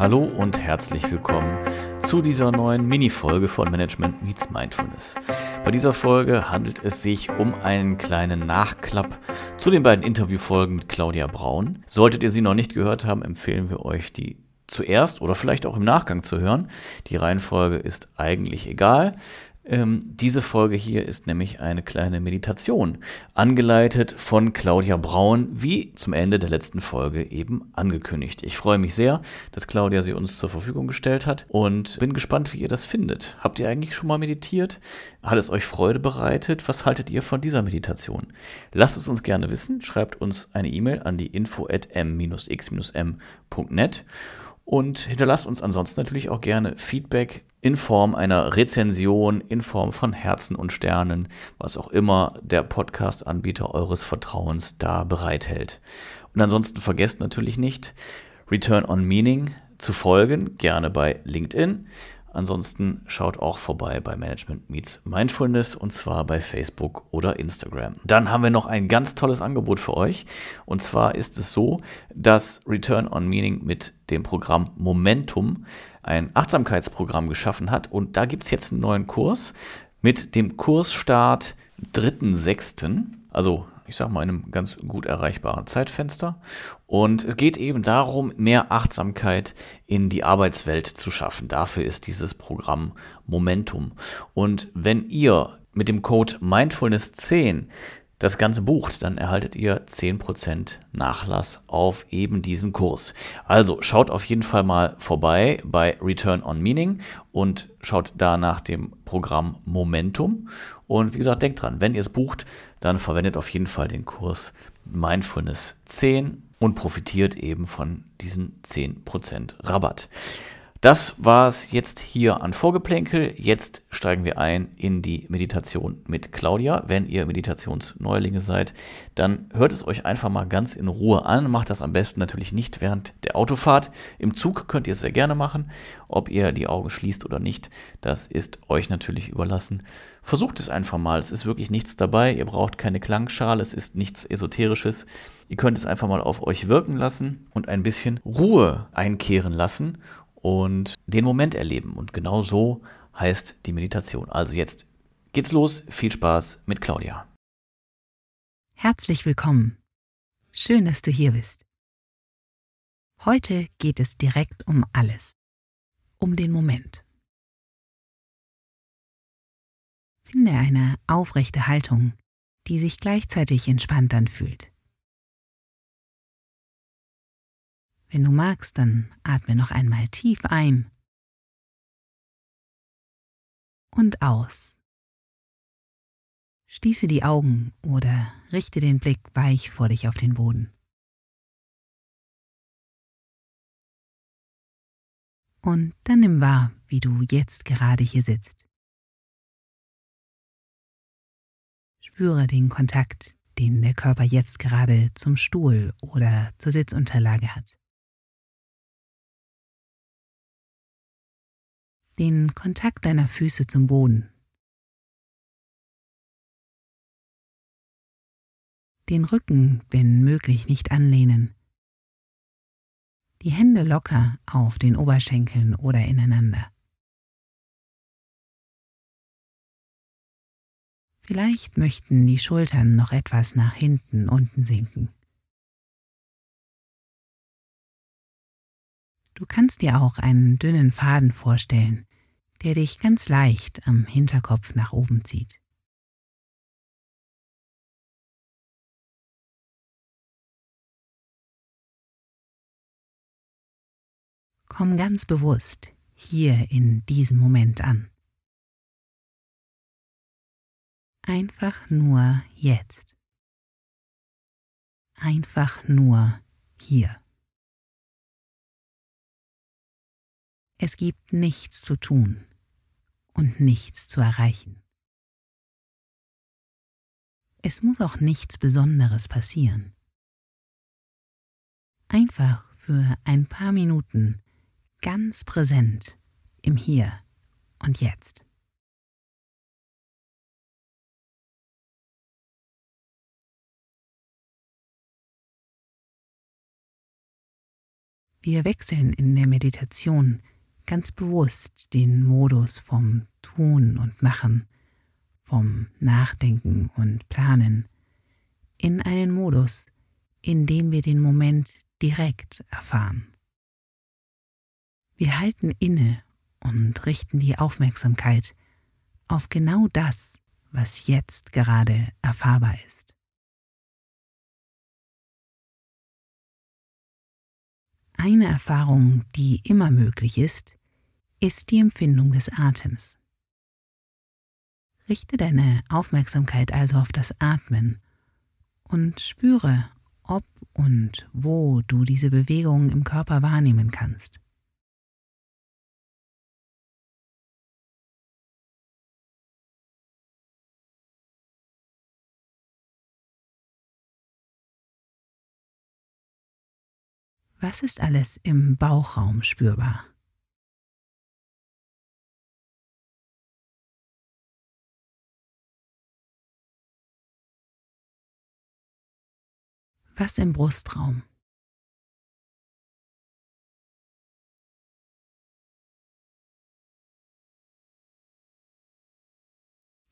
Hallo und herzlich willkommen zu dieser neuen Mini-Folge von Management Meets Mindfulness. Bei dieser Folge handelt es sich um einen kleinen Nachklapp zu den beiden Interviewfolgen mit Claudia Braun. Solltet ihr sie noch nicht gehört haben, empfehlen wir euch, die zuerst oder vielleicht auch im Nachgang zu hören. Die Reihenfolge ist eigentlich egal. Ähm, diese Folge hier ist nämlich eine kleine Meditation, angeleitet von Claudia Braun, wie zum Ende der letzten Folge eben angekündigt. Ich freue mich sehr, dass Claudia sie uns zur Verfügung gestellt hat und bin gespannt, wie ihr das findet. Habt ihr eigentlich schon mal meditiert? Hat es euch Freude bereitet? Was haltet ihr von dieser Meditation? Lasst es uns gerne wissen. Schreibt uns eine E-Mail an die info at m-x-m.net und hinterlasst uns ansonsten natürlich auch gerne Feedback in Form einer Rezension, in Form von Herzen und Sternen, was auch immer der Podcast-Anbieter eures Vertrauens da bereithält. Und ansonsten vergesst natürlich nicht, Return on Meaning zu folgen, gerne bei LinkedIn. Ansonsten schaut auch vorbei bei Management Meets Mindfulness und zwar bei Facebook oder Instagram. Dann haben wir noch ein ganz tolles Angebot für euch. Und zwar ist es so, dass Return on Meaning mit dem Programm Momentum ein Achtsamkeitsprogramm geschaffen hat. Und da gibt es jetzt einen neuen Kurs mit dem Kursstart 3.6. Also ich sage mal, in einem ganz gut erreichbaren Zeitfenster. Und es geht eben darum, mehr Achtsamkeit in die Arbeitswelt zu schaffen. Dafür ist dieses Programm Momentum. Und wenn ihr mit dem Code Mindfulness 10 das Ganze bucht, dann erhaltet ihr 10% Nachlass auf eben diesen Kurs. Also schaut auf jeden Fall mal vorbei bei Return on Meaning und schaut da nach dem Programm Momentum. Und wie gesagt, denkt dran, wenn ihr es bucht, dann verwendet auf jeden Fall den Kurs Mindfulness 10 und profitiert eben von diesen 10% Rabatt. Das war es jetzt hier an Vorgeplänkel. Jetzt steigen wir ein in die Meditation mit Claudia. Wenn ihr Meditationsneulinge seid, dann hört es euch einfach mal ganz in Ruhe an. Macht das am besten natürlich nicht während der Autofahrt. Im Zug könnt ihr es sehr gerne machen. Ob ihr die Augen schließt oder nicht, das ist euch natürlich überlassen. Versucht es einfach mal. Es ist wirklich nichts dabei. Ihr braucht keine Klangschale. Es ist nichts Esoterisches. Ihr könnt es einfach mal auf euch wirken lassen und ein bisschen Ruhe einkehren lassen und den Moment erleben. Und genau so heißt die Meditation. Also jetzt geht's los. Viel Spaß mit Claudia. Herzlich willkommen. Schön, dass du hier bist. Heute geht es direkt um alles. Um den Moment. Finde eine aufrechte Haltung, die sich gleichzeitig entspannt anfühlt. Wenn du magst, dann atme noch einmal tief ein und aus. Schließe die Augen oder richte den Blick weich vor dich auf den Boden. Und dann nimm wahr, wie du jetzt gerade hier sitzt. Spüre den Kontakt, den der Körper jetzt gerade zum Stuhl oder zur Sitzunterlage hat. Den Kontakt deiner Füße zum Boden. Den Rücken, wenn möglich, nicht anlehnen. Die Hände locker auf den Oberschenkeln oder ineinander. Vielleicht möchten die Schultern noch etwas nach hinten unten sinken. Du kannst dir auch einen dünnen Faden vorstellen, der dich ganz leicht am Hinterkopf nach oben zieht. Komm ganz bewusst hier in diesem Moment an. Einfach nur jetzt. Einfach nur hier. Es gibt nichts zu tun und nichts zu erreichen. Es muss auch nichts Besonderes passieren. Einfach für ein paar Minuten ganz präsent im Hier und Jetzt. Wir wechseln in der Meditation ganz bewusst den Modus vom Tun und Machen, vom Nachdenken und Planen in einen Modus, in dem wir den Moment direkt erfahren. Wir halten inne und richten die Aufmerksamkeit auf genau das, was jetzt gerade erfahrbar ist. Eine Erfahrung, die immer möglich ist, ist die Empfindung des Atems. Richte deine Aufmerksamkeit also auf das Atmen und spüre, ob und wo du diese Bewegung im Körper wahrnehmen kannst. Was ist alles im Bauchraum spürbar? Was im Brustraum?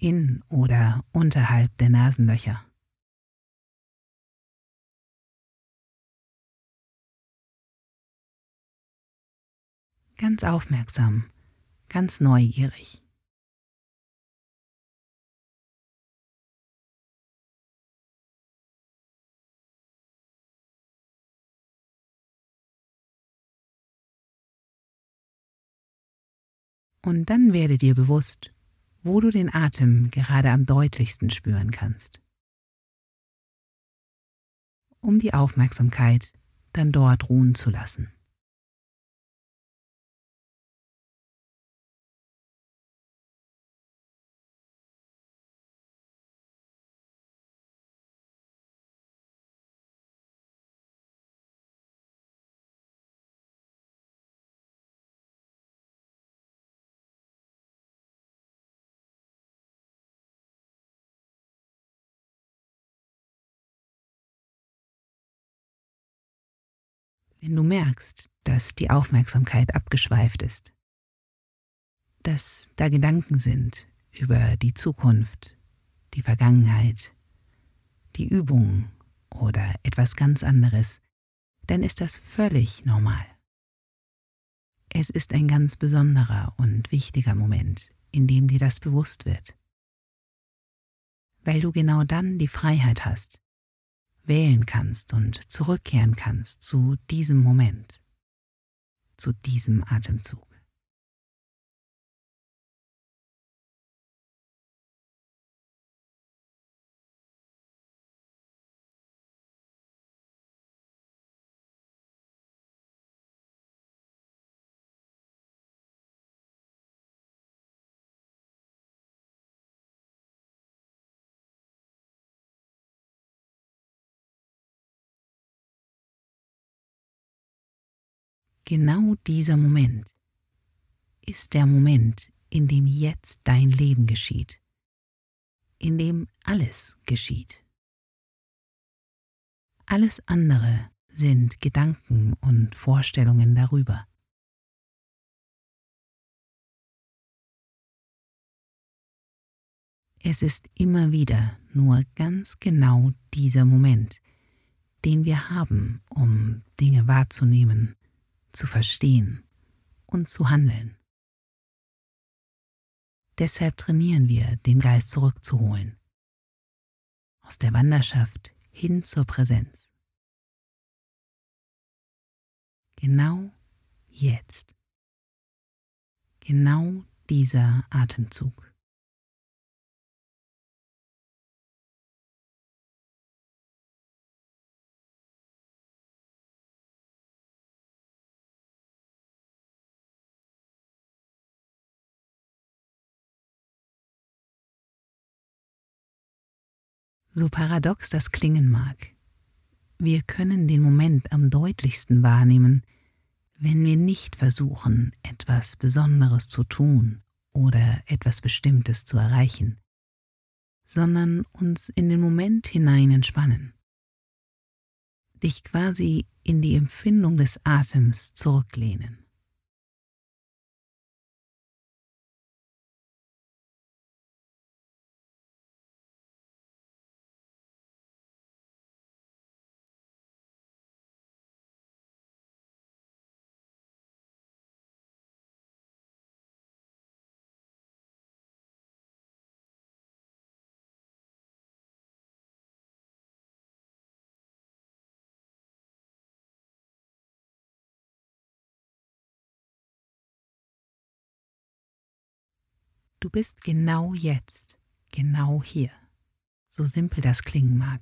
In oder unterhalb der Nasenlöcher? ganz aufmerksam, ganz neugierig. Und dann werde dir bewusst, wo du den Atem gerade am deutlichsten spüren kannst. Um die Aufmerksamkeit dann dort ruhen zu lassen. Wenn du merkst, dass die Aufmerksamkeit abgeschweift ist, dass da Gedanken sind über die Zukunft, die Vergangenheit, die Übung oder etwas ganz anderes, dann ist das völlig normal. Es ist ein ganz besonderer und wichtiger Moment, in dem dir das bewusst wird, weil du genau dann die Freiheit hast, wählen kannst und zurückkehren kannst zu diesem Moment, zu diesem Atemzug. Genau dieser Moment ist der Moment, in dem jetzt dein Leben geschieht, in dem alles geschieht. Alles andere sind Gedanken und Vorstellungen darüber. Es ist immer wieder nur ganz genau dieser Moment, den wir haben, um Dinge wahrzunehmen zu verstehen und zu handeln. Deshalb trainieren wir, den Geist zurückzuholen. Aus der Wanderschaft hin zur Präsenz. Genau jetzt. Genau dieser Atemzug. So paradox das klingen mag, wir können den Moment am deutlichsten wahrnehmen, wenn wir nicht versuchen, etwas Besonderes zu tun oder etwas Bestimmtes zu erreichen, sondern uns in den Moment hinein entspannen. dich quasi in die Empfindung des Atems zurücklehnen. Du bist genau jetzt, genau hier, so simpel das klingen mag.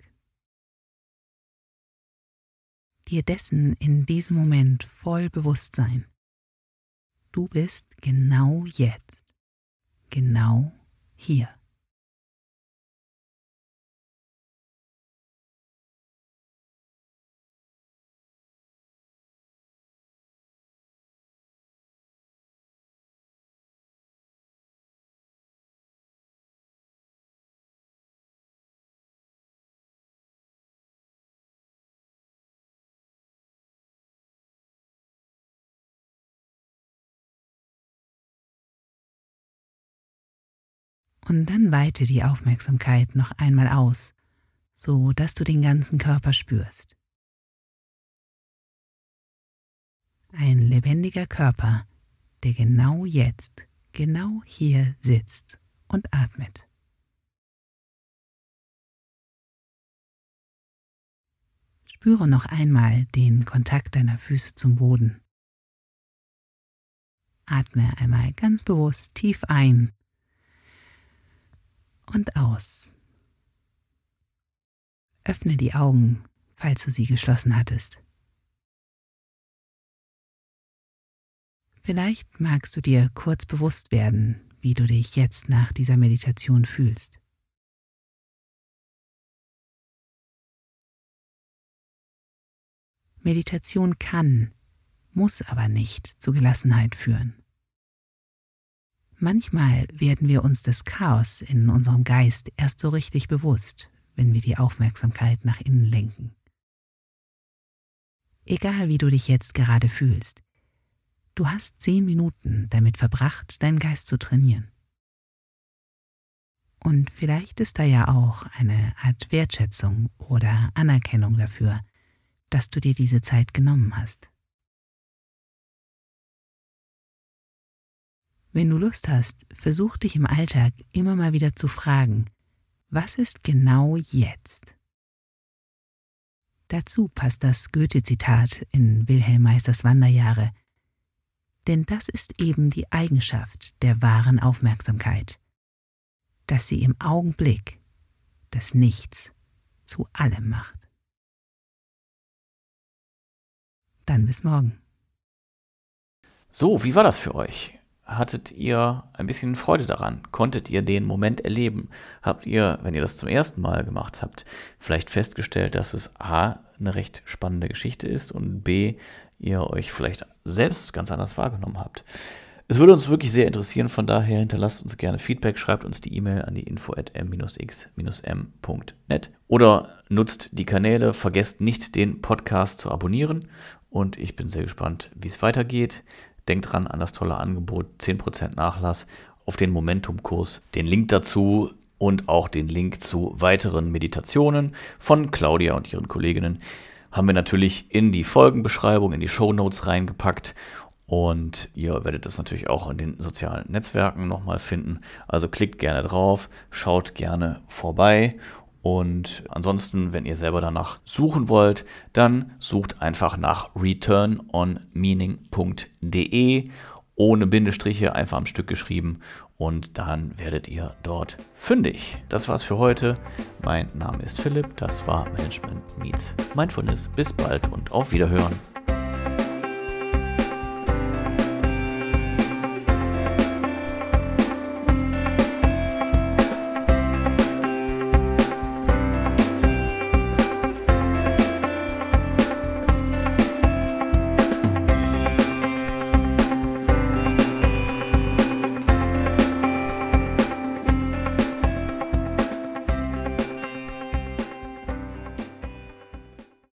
Dir dessen in diesem Moment voll bewusst sein. Du bist genau jetzt, genau hier. Und dann weite die Aufmerksamkeit noch einmal aus, so dass du den ganzen Körper spürst. Ein lebendiger Körper, der genau jetzt, genau hier sitzt und atmet. Spüre noch einmal den Kontakt deiner Füße zum Boden. Atme einmal ganz bewusst tief ein und aus. Öffne die Augen, falls du sie geschlossen hattest. Vielleicht magst du dir kurz bewusst werden, wie du dich jetzt nach dieser Meditation fühlst. Meditation kann, muss aber nicht zu Gelassenheit führen. Manchmal werden wir uns des Chaos in unserem Geist erst so richtig bewusst, wenn wir die Aufmerksamkeit nach innen lenken. Egal wie du dich jetzt gerade fühlst, du hast zehn Minuten damit verbracht, deinen Geist zu trainieren. Und vielleicht ist da ja auch eine Art Wertschätzung oder Anerkennung dafür, dass du dir diese Zeit genommen hast. Wenn du Lust hast, versuch dich im Alltag immer mal wieder zu fragen, was ist genau jetzt? Dazu passt das Goethe-Zitat in Wilhelm Meisters Wanderjahre. Denn das ist eben die Eigenschaft der wahren Aufmerksamkeit, dass sie im Augenblick das Nichts zu allem macht. Dann bis morgen. So, wie war das für euch? Hattet ihr ein bisschen Freude daran? Konntet ihr den Moment erleben? Habt ihr, wenn ihr das zum ersten Mal gemacht habt, vielleicht festgestellt, dass es A, eine recht spannende Geschichte ist und B, ihr euch vielleicht selbst ganz anders wahrgenommen habt? Es würde uns wirklich sehr interessieren, von daher hinterlasst uns gerne Feedback, schreibt uns die E-Mail an die info at m-x-m.net oder nutzt die Kanäle, vergesst nicht den Podcast zu abonnieren und ich bin sehr gespannt, wie es weitergeht. Denkt dran an das tolle Angebot 10% Nachlass auf den Momentum-Kurs. Den Link dazu und auch den Link zu weiteren Meditationen von Claudia und ihren Kolleginnen haben wir natürlich in die Folgenbeschreibung, in die Show Notes reingepackt. Und ihr werdet das natürlich auch in den sozialen Netzwerken nochmal finden. Also klickt gerne drauf, schaut gerne vorbei und ansonsten, wenn ihr selber danach suchen wollt, dann sucht einfach nach returnonmeaning.de ohne Bindestriche, einfach am Stück geschrieben und dann werdet ihr dort fündig. Das war's für heute. Mein Name ist Philipp, das war Management Meets Mindfulness. Bis bald und auf Wiederhören.